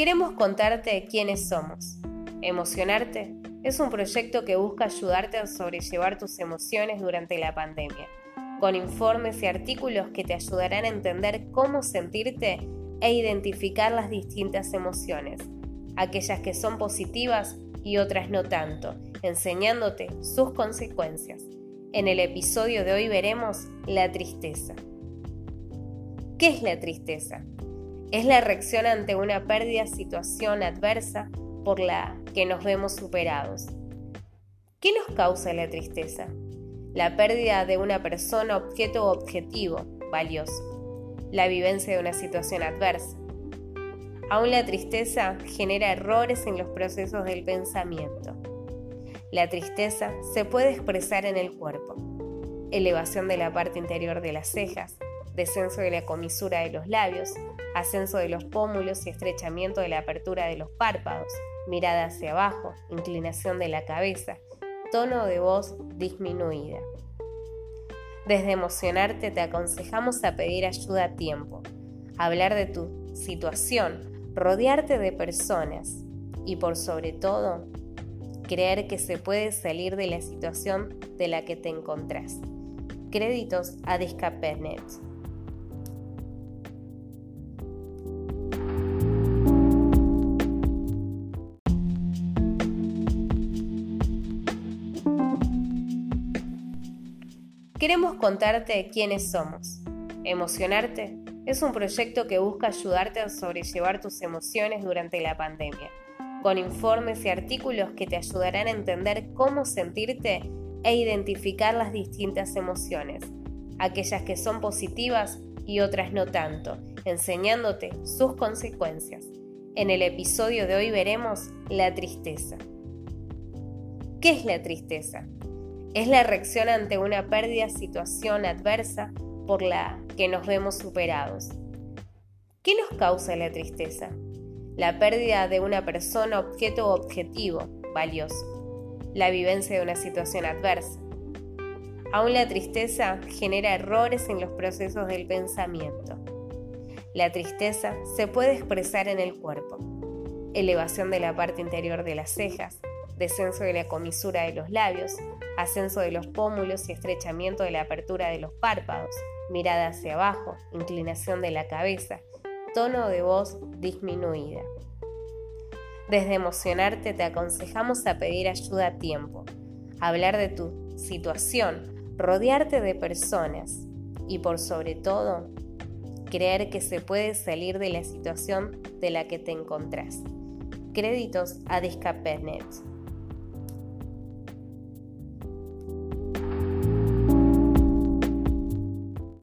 Queremos contarte quiénes somos. Emocionarte es un proyecto que busca ayudarte a sobrellevar tus emociones durante la pandemia, con informes y artículos que te ayudarán a entender cómo sentirte e identificar las distintas emociones, aquellas que son positivas y otras no tanto, enseñándote sus consecuencias. En el episodio de hoy veremos la tristeza. ¿Qué es la tristeza? Es la reacción ante una pérdida, situación adversa por la que nos vemos superados. ¿Qué nos causa la tristeza? La pérdida de una persona, objeto o objetivo valioso. La vivencia de una situación adversa. Aún la tristeza genera errores en los procesos del pensamiento. La tristeza se puede expresar en el cuerpo. Elevación de la parte interior de las cejas, descenso de la comisura de los labios, ascenso de los pómulos y estrechamiento de la apertura de los párpados, mirada hacia abajo, inclinación de la cabeza, tono de voz disminuida. Desde emocionarte te aconsejamos a pedir ayuda a tiempo, hablar de tu situación, rodearte de personas y por sobre todo, creer que se puede salir de la situación de la que te encontrás. Créditos a Discapenet. Queremos contarte quiénes somos. Emocionarte es un proyecto que busca ayudarte a sobrellevar tus emociones durante la pandemia, con informes y artículos que te ayudarán a entender cómo sentirte e identificar las distintas emociones, aquellas que son positivas y otras no tanto, enseñándote sus consecuencias. En el episodio de hoy veremos la tristeza. ¿Qué es la tristeza? Es la reacción ante una pérdida, situación adversa por la que nos vemos superados. ¿Qué nos causa la tristeza? La pérdida de una persona, objeto o objetivo valioso. La vivencia de una situación adversa. Aún la tristeza genera errores en los procesos del pensamiento. La tristeza se puede expresar en el cuerpo. Elevación de la parte interior de las cejas, descenso de la comisura de los labios, ascenso de los pómulos y estrechamiento de la apertura de los párpados, mirada hacia abajo, inclinación de la cabeza, tono de voz disminuida. Desde emocionarte te aconsejamos a pedir ayuda a tiempo, hablar de tu situación, rodearte de personas y por sobre todo, creer que se puede salir de la situación de la que te encontrás. Créditos a Discapenet.